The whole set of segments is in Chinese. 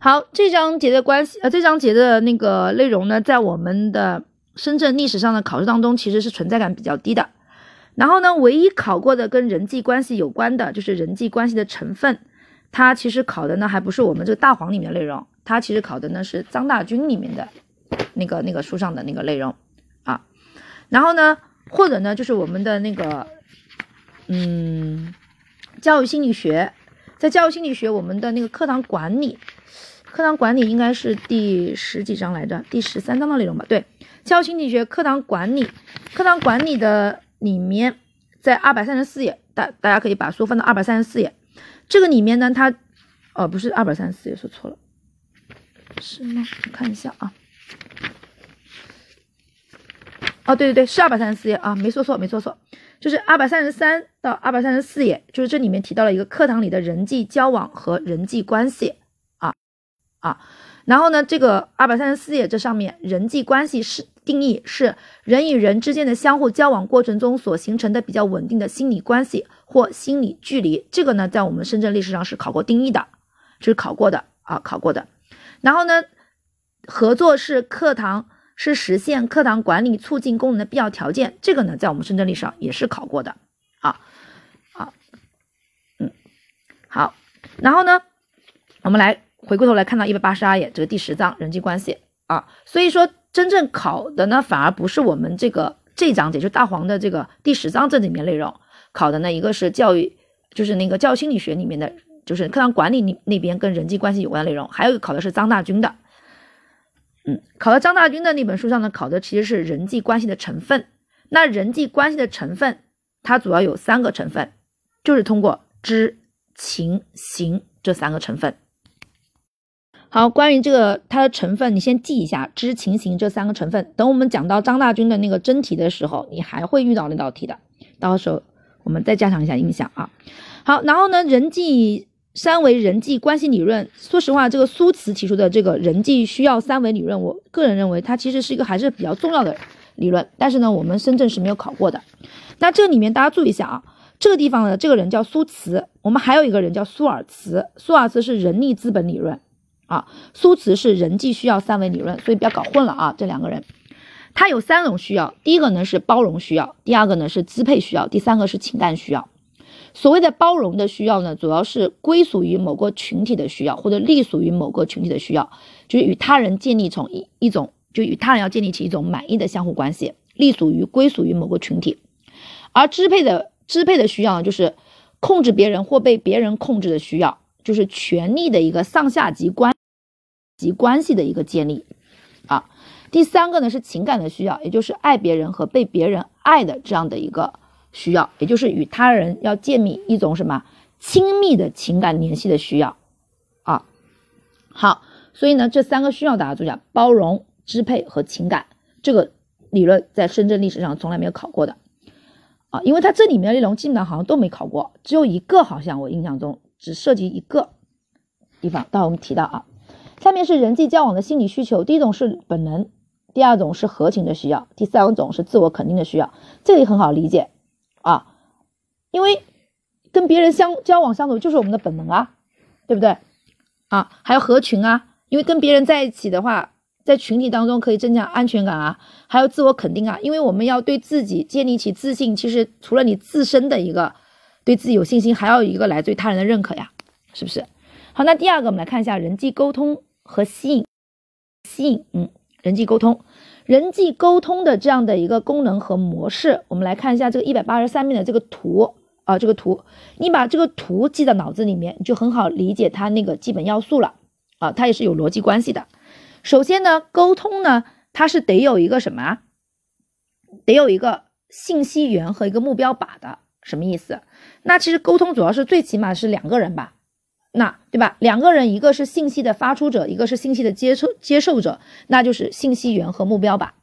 好，这章节的关系，呃，这章节的那个内容呢，在我们的深圳历史上的考试当中，其实是存在感比较低的。然后呢，唯一考过的跟人际关系有关的，就是人际关系的成分，它其实考的呢，还不是我们这个大黄里面的内容，它其实考的呢是张大军里面的那个那个书上的那个内容啊。然后呢，或者呢，就是我们的那个，嗯，教育心理学，在教育心理学，我们的那个课堂管理。课堂管理应该是第十几章来着，第十三章的内容吧？对，教育心理学课堂管理，课堂管理的里面，在二百三十四页，大大家可以把书翻到二百三十四页。这个里面呢，它，哦，不是二百三十四页，说错了，是吗？我看一下啊。哦，对对对，是二百三十四页啊，没说错，没说错，就是二百三十三到二百三十四页，就是这里面提到了一个课堂里的人际交往和人际关系。啊啊，然后呢，这个二百三十四页这上面人际关系是定义是人与人之间的相互交往过程中所形成的比较稳定的心理关系或心理距离。这个呢，在我们深圳历史上是考过定义的，是考过的啊，考过的。然后呢，合作是课堂是实现课堂管理促进功能的必要条件。这个呢，在我们深圳历史上也是考过的啊啊，嗯，好，然后呢，我们来。回过头来看到一百八十二页这个第十章人际关系啊，所以说真正考的呢，反而不是我们这个这章节，就大黄的这个第十章这里面内容考的呢，一个是教育，就是那个教育心理学里面的，就是课堂管理那那边跟人际关系有关的内容，还有考的是张大军的，嗯，考到张大军的那本书上呢，考的其实是人际关系的成分。那人际关系的成分，它主要有三个成分，就是通过知、情、行这三个成分。好，关于这个它的成分，你先记一下知情形这三个成分。等我们讲到张大军的那个真题的时候，你还会遇到那道题的。到时候我们再加强一下印象啊。好，然后呢，人际三维人际关系理论，说实话，这个苏慈提出的这个人际需要三维理论，我个人认为它其实是一个还是比较重要的理论。但是呢，我们深圳是没有考过的。那这里面大家注意一下啊，这个地方呢，这个人叫苏慈，我们还有一个人叫苏尔茨，苏尔茨是人力资本理论。啊，苏慈是人际需要三维理论，所以不要搞混了啊。这两个人，他有三种需要，第一个呢是包容需要，第二个呢是支配需要，第三个是情感需要。所谓的包容的需要呢，主要是归属于某个群体的需要，或者隶属于某个群体的需要，就是与他人建立从一一种，就与他人要建立起一种满意的相互关系，隶属于归属于某个群体。而支配的支配的需要呢，就是控制别人或被别人控制的需要，就是权力的一个上下级关。级关系的一个建立，啊，第三个呢是情感的需要，也就是爱别人和被别人爱的这样的一个需要，也就是与他人要建立一种什么亲密的情感联系的需要，啊，好，所以呢这三个需要大家注意啊，包容、支配和情感，这个理论在深圳历史上从来没有考过的，啊，因为它这里面的内容基本上好像都没考过，只有一个好像我印象中只涉及一个地方，待会我们提到啊。下面是人际交往的心理需求，第一种是本能，第二种是合情的需要，第三种是自我肯定的需要。这里很好理解啊，因为跟别人相交往相处就是我们的本能啊，对不对啊？还有合群啊，因为跟别人在一起的话，在群体当中可以增强安全感啊，还有自我肯定啊，因为我们要对自己建立起自信，其实除了你自身的一个对自己有信心，还要有一个来自于他人的认可呀，是不是？好，那第二个我们来看一下人际沟通。和吸引，吸引，嗯，人际沟通，人际沟通的这样的一个功能和模式，我们来看一下这个一百八十三面的这个图啊，这个图，你把这个图记在脑子里面，你就很好理解它那个基本要素了啊，它也是有逻辑关系的。首先呢，沟通呢，它是得有一个什么？得有一个信息源和一个目标靶的，什么意思？那其实沟通主要是最起码是两个人吧。那对吧？两个人，一个是信息的发出者，一个是信息的接受接受者，那就是信息源和目标吧。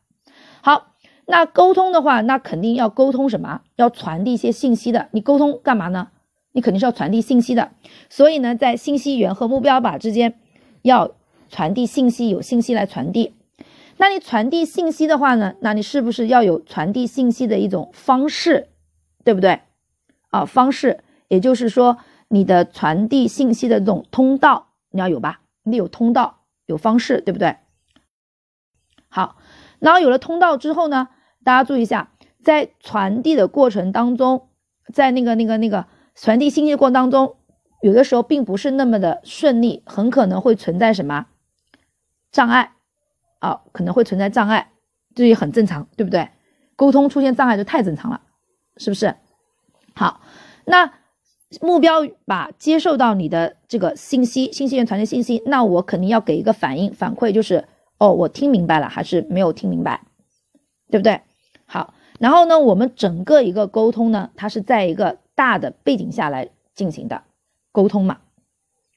好，那沟通的话，那肯定要沟通什么？要传递一些信息的。你沟通干嘛呢？你肯定是要传递信息的。所以呢，在信息源和目标靶之间要传递信息，有信息来传递。那你传递信息的话呢？那你是不是要有传递信息的一种方式？对不对？啊，方式，也就是说。你的传递信息的这种通道你要有吧，你得有通道，有方式，对不对？好，然后有了通道之后呢，大家注意一下，在传递的过程当中，在那个那个那个传递信息的过程当中，有的时候并不是那么的顺利，很可能会存在什么障碍啊？可能会存在障碍，这也很正常，对不对？沟通出现障碍就太正常了，是不是？好，那目标把接受到你的这个信息，信息源传递信息，那我肯定要给一个反应反馈，就是哦，我听明白了还是没有听明白，对不对？好，然后呢，我们整个一个沟通呢，它是在一个大的背景下来进行的沟通嘛，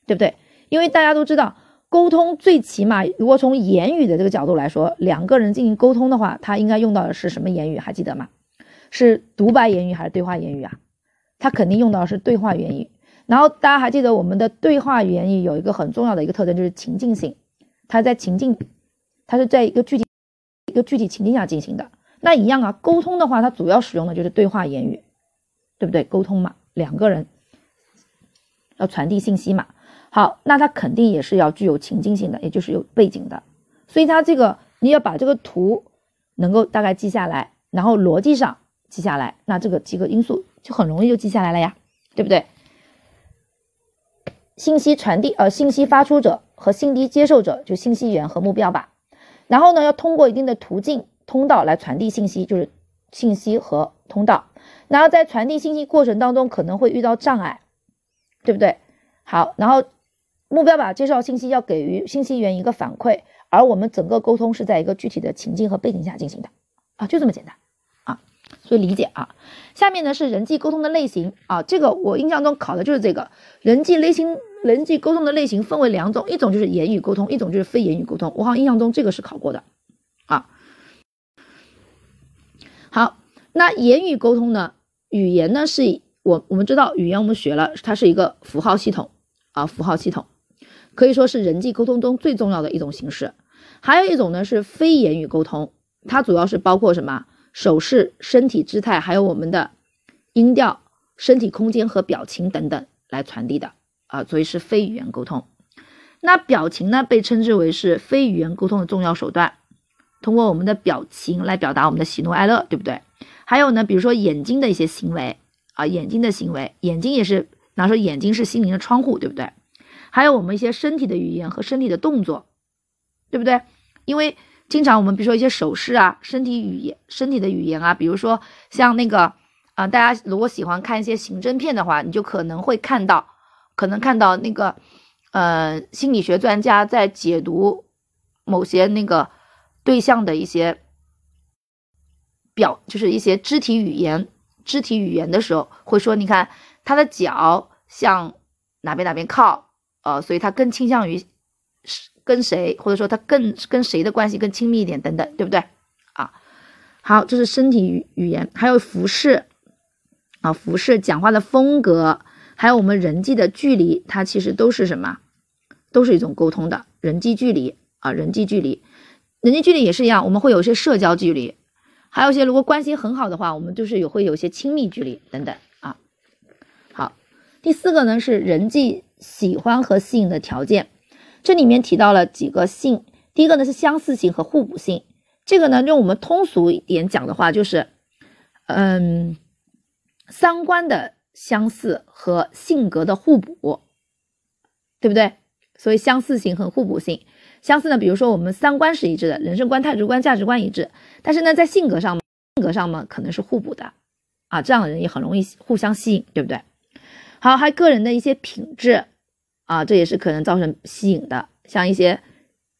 对不对？因为大家都知道，沟通最起码如果从言语的这个角度来说，两个人进行沟通的话，他应该用到的是什么言语？还记得吗？是独白言语还是对话言语啊？他肯定用到是对话言语，然后大家还记得我们的对话言语有一个很重要的一个特征，就是情境性，它在情境，它是在一个具体一个具体情境下进行的。那一样啊，沟通的话，它主要使用的就是对话言语，对不对？沟通嘛，两个人要传递信息嘛。好，那它肯定也是要具有情境性的，也就是有背景的。所以它这个你要把这个图能够大概记下来，然后逻辑上记下来，那这个几个因素。就很容易就记下来了呀，对不对？信息传递，呃，信息发出者和信息接受者，就信息源和目标吧。然后呢，要通过一定的途径通道来传递信息，就是信息和通道。然后在传递信息过程当中，可能会遇到障碍，对不对？好，然后目标把介绍信息要给予信息源一个反馈，而我们整个沟通是在一个具体的情境和背景下进行的啊，就这么简单。所以理解啊，下面呢是人际沟通的类型啊，这个我印象中考的就是这个人际类型，人际沟通的类型分为两种，一种就是言语沟通，一种就是非言语沟通。我好像印象中这个是考过的啊。好，那言语沟通呢，语言呢是我我们知道语言我们学了，它是一个符号系统啊，符号系统可以说是人际沟通中最重要的一种形式。还有一种呢是非言语沟通，它主要是包括什么？手势、身体姿态，还有我们的音调、身体空间和表情等等来传递的啊，所以是非语言沟通。那表情呢，被称之为是非语言沟通的重要手段，通过我们的表情来表达我们的喜怒哀乐，对不对？还有呢，比如说眼睛的一些行为啊，眼睛的行为，眼睛也是，拿说眼睛是心灵的窗户，对不对？还有我们一些身体的语言和身体的动作，对不对？因为经常我们比如说一些手势啊，身体语言、身体的语言啊，比如说像那个啊，大家如果喜欢看一些刑侦片的话，你就可能会看到，可能看到那个呃心理学专家在解读某些那个对象的一些表，就是一些肢体语言、肢体语言的时候，会说，你看他的脚向哪边哪边靠，呃，所以他更倾向于是。跟谁，或者说他更跟谁的关系更亲密一点，等等，对不对？啊，好，这是身体语语言，还有服饰啊，服饰、讲话的风格，还有我们人际的距离，它其实都是什么？都是一种沟通的人际距离啊，人际距离，人际距离也是一样，我们会有一些社交距离，还有一些如果关系很好的话，我们就是有会有一些亲密距离等等啊。好，第四个呢是人际喜欢和吸引的条件。这里面提到了几个性，第一个呢是相似性和互补性。这个呢，用我们通俗一点讲的话，就是，嗯，三观的相似和性格的互补，对不对？所以相似性和互补性，相似呢，比如说我们三观是一致的，人生观、态度观、价值观一致，但是呢，在性格上，性格上嘛，可能是互补的，啊，这样的人也很容易互相吸引，对不对？好，还个人的一些品质。啊，这也是可能造成吸引的，像一些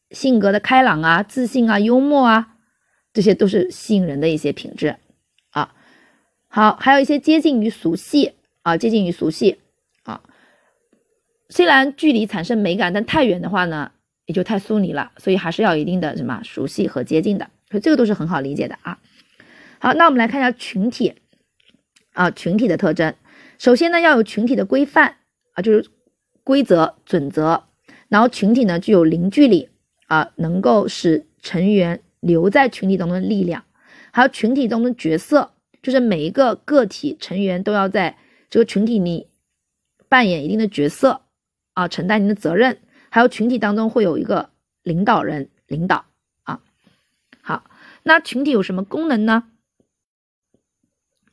性格的开朗啊、自信啊、幽默啊，这些都是吸引人的一些品质啊。好，还有一些接近于俗气啊，接近于俗气啊。虽然距离产生美感，但太远的话呢，也就太疏离了，所以还是要一定的什么熟悉和接近的，所以这个都是很好理解的啊。好，那我们来看一下群体啊，群体的特征。首先呢，要有群体的规范啊，就是。规则准则，然后群体呢具有凝聚力啊，能够使成员留在群体当中的力量，还有群体中的角色，就是每一个个体成员都要在这个群体里扮演一定的角色啊，承担一定的责任，还有群体当中会有一个领导人领导啊。好，那群体有什么功能呢？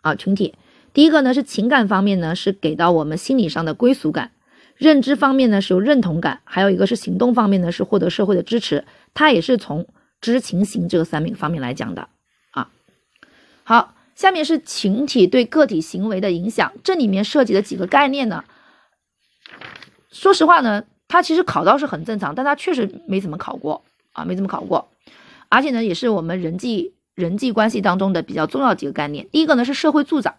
啊，群体。第一个呢是情感方面呢是给到我们心理上的归属感，认知方面呢是有认同感，还有一个是行动方面呢是获得社会的支持，它也是从知情行这个三方面来讲的啊。好，下面是群体对个体行为的影响，这里面涉及的几个概念呢，说实话呢。它其实考到是很正常，但它确实没怎么考过啊，没怎么考过，而且呢，也是我们人际人际关系当中的比较重要几个概念。第一个呢是社会助长，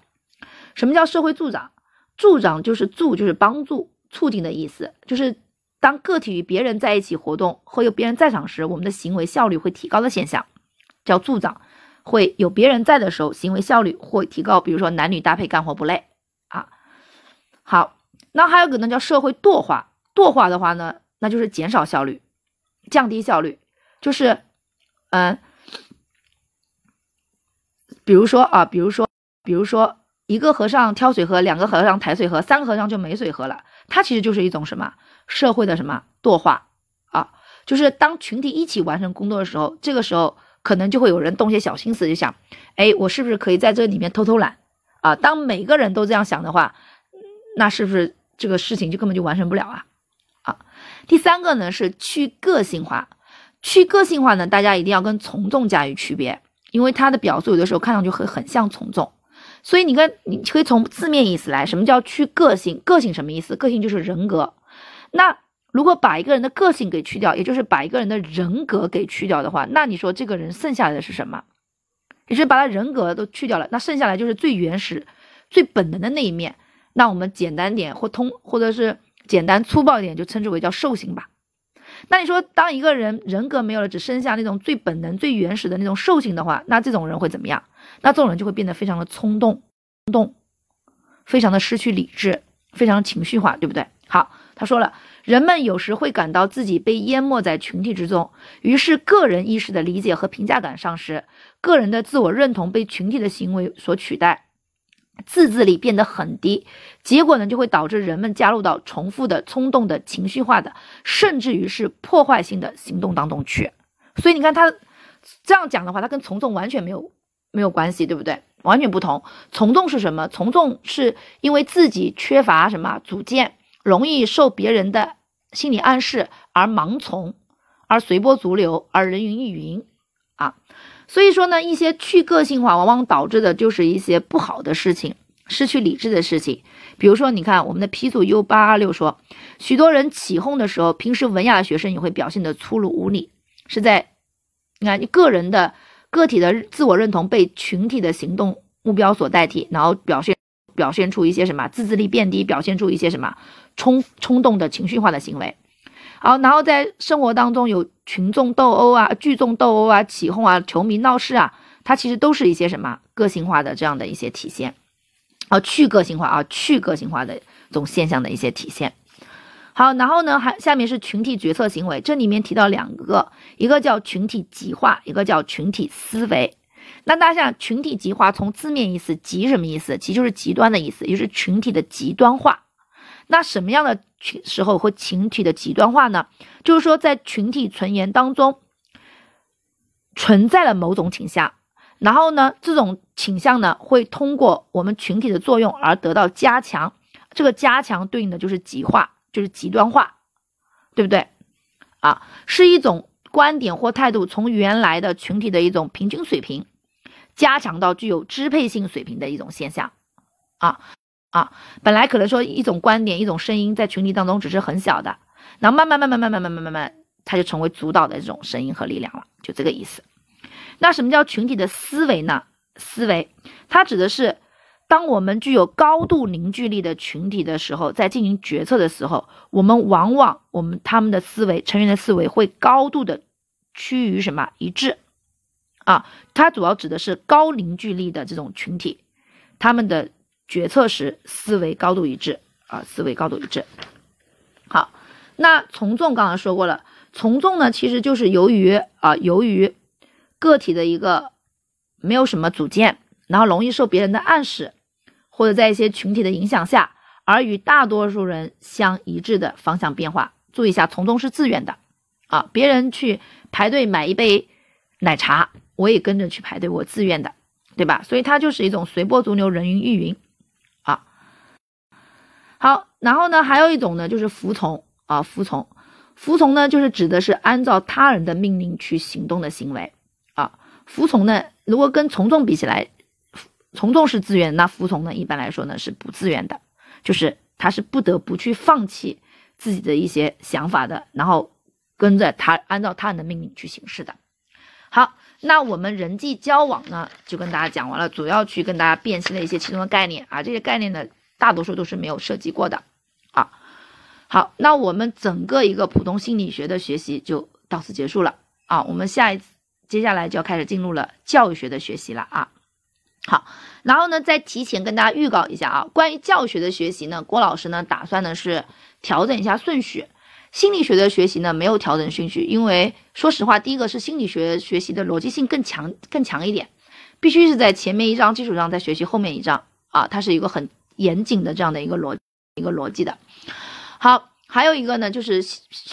什么叫社会助长？助长就是助就是帮助、促进的意思，就是当个体与别人在一起活动或有别人在场时，我们的行为效率会提高的现象，叫助长。会有别人在的时候，行为效率会提高，比如说男女搭配干活不累啊。好，那还有个呢叫社会惰化。惰化的话呢，那就是减少效率，降低效率，就是，嗯，比如说啊，比如说，比如说一个和尚挑水喝，两个和尚抬水喝，三个和尚就没水喝了。它其实就是一种什么社会的什么惰化啊？就是当群体一起完成工作的时候，这个时候可能就会有人动些小心思，就想，哎，我是不是可以在这里面偷偷懒啊？当每个人都这样想的话，那是不是这个事情就根本就完成不了啊？啊第三个呢是去个性化，去个性化呢，大家一定要跟从众加以区别，因为它的表述有的时候看上去会很像从众，所以你看，你可以从字面意思来，什么叫去个性？个性什么意思？个性就是人格。那如果把一个人的个性给去掉，也就是把一个人的人格给去掉的话，那你说这个人剩下来的是什么？也是把他人格都去掉了，那剩下来就是最原始、最本能的那一面。那我们简单点或通，或者是。简单粗暴一点，就称之为叫兽性吧。那你说，当一个人人格没有了，只剩下那种最本能、最原始的那种兽性的话，那这种人会怎么样？那这种人就会变得非常的冲动，冲动，非常的失去理智，非常情绪化，对不对？好，他说了，人们有时会感到自己被淹没在群体之中，于是个人意识的理解和评价感丧失，个人的自我认同被群体的行为所取代。自制力变得很低，结果呢就会导致人们加入到重复的、冲动的、情绪化的，甚至于是破坏性的行动当中去。所以你看他这样讲的话，他跟从众完全没有没有关系，对不对？完全不同。从众是什么？从众是因为自己缺乏什么主见，容易受别人的心理暗示而盲从，而随波逐流，而人云亦云啊。所以说呢，一些去个性化往往导致的就是一些不好的事情，失去理智的事情。比如说，你看我们的 P 组 U 八二六说，许多人起哄的时候，平时文雅的学生也会表现的粗鲁无礼，是在你看你个人的个体的自我认同被群体的行动目标所代替，然后表现表现出一些什么自制力变低，表现出一些什么冲冲动的情绪化的行为。好，然后在生活当中有群众斗殴啊、聚众斗殴啊、起哄啊、球迷闹事啊，它其实都是一些什么个性化的这样的一些体现，啊，去个性化啊、去个性化的这种现象的一些体现。好，然后呢，还下面是群体决策行为，这里面提到两个，一个叫群体极化，一个叫群体思维。那大家想，群体极化从字面意思，极什么意思？极就是极端的意思，也就是群体的极端化。那什么样的群时候会群体的极端化呢？就是说，在群体存言当中存在了某种倾向，然后呢，这种倾向呢会通过我们群体的作用而得到加强。这个加强对应的就是极化，就是极端化，对不对？啊，是一种观点或态度从原来的群体的一种平均水平加强到具有支配性水平的一种现象啊。啊，本来可能说一种观点、一种声音在群体当中只是很小的，然后慢慢、慢慢、慢慢、慢慢、慢慢，它就成为主导的这种声音和力量了，就这个意思。那什么叫群体的思维呢？思维，它指的是当我们具有高度凝聚力的群体的时候，在进行决策的时候，我们往往我们他们的思维成员的思维会高度的趋于什么一致啊？它主要指的是高凝聚力的这种群体，他们的。决策时思维高度一致啊，思维高度一致。好，那从众刚刚说过了，从众呢其实就是由于啊，由于个体的一个没有什么主见，然后容易受别人的暗示，或者在一些群体的影响下，而与大多数人相一致的方向变化注意一下，从中是自愿的啊，别人去排队买一杯奶茶，我也跟着去排队，我自愿的，对吧？所以它就是一种随波逐流，人云亦云啊。好，然后呢，还有一种呢，就是服从啊，服从，服从呢，就是指的是按照他人的命令去行动的行为啊。服从呢，如果跟从众比起来，从众是自愿，那服从呢，一般来说呢是不自愿的，就是他是不得不去放弃自己的一些想法的，然后跟着他按照他人的命令去行事的。好，那我们人际交往呢，就跟大家讲完了，主要去跟大家辨析了一些其中的概念啊，这些概念呢。大多数都是没有涉及过的，啊，好，那我们整个一个普通心理学的学习就到此结束了啊，我们下一次接下来就要开始进入了教育学的学习了啊，好，然后呢，再提前跟大家预告一下啊，关于教学的学习呢，郭老师呢打算呢是调整一下顺序，心理学的学习呢没有调整顺序，因为说实话，第一个是心理学学习的逻辑性更强更强一点，必须是在前面一章基础上再学习后面一章啊，它是一个很。严谨的这样的一个逻一个逻辑的，好，还有一个呢，就是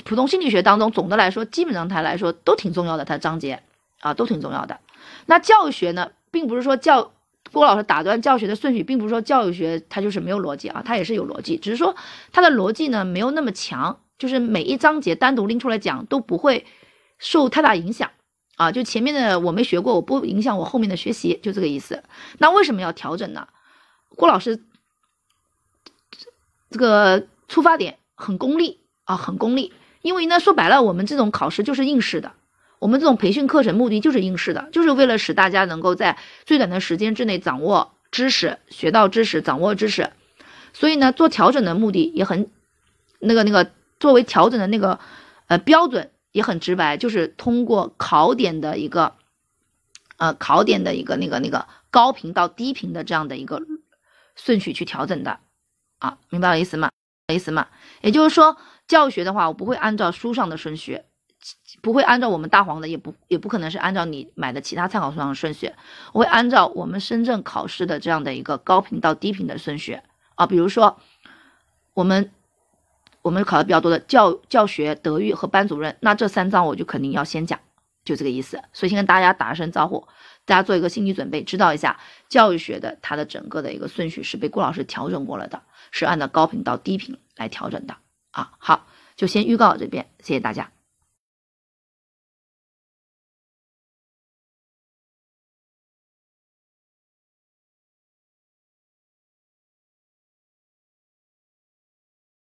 普通心理学当中，总的来说，基本上它来说都挺重要的，它章节啊都挺重要的。那教学呢，并不是说教郭老师打断教学的顺序，并不是说教育学它就是没有逻辑啊，它也是有逻辑，只是说它的逻辑呢没有那么强，就是每一章节单独拎出来讲都不会受太大影响啊。就前面的我没学过，我不影响我后面的学习，就这个意思。那为什么要调整呢？郭老师。这个出发点很功利啊，很功利。因为呢，说白了，我们这种考试就是应试的，我们这种培训课程目的就是应试的，就是为了使大家能够在最短的时间之内掌握知识、学到知识、掌握知识。所以呢，做调整的目的也很那个那个，作为调整的那个呃标准也很直白，就是通过考点的一个呃考点的一个那个那个高频到低频的这样的一个顺序去调整的。啊，明白我意思吗？意思吗？也就是说，教学的话，我不会按照书上的顺序，不会按照我们大黄的，也不也不可能是按照你买的其他参考书上的顺序，我会按照我们深圳考试的这样的一个高频到低频的顺序啊。比如说，我们我们考的比较多的教教学、德育和班主任，那这三章我就肯定要先讲，就这个意思。所以先跟大家打声招呼。大家做一个心理准备，知道一下教育学的它的整个的一个顺序是被顾老师调整过了的，是按照高频到低频来调整的啊。好，就先预告这边，谢谢大家。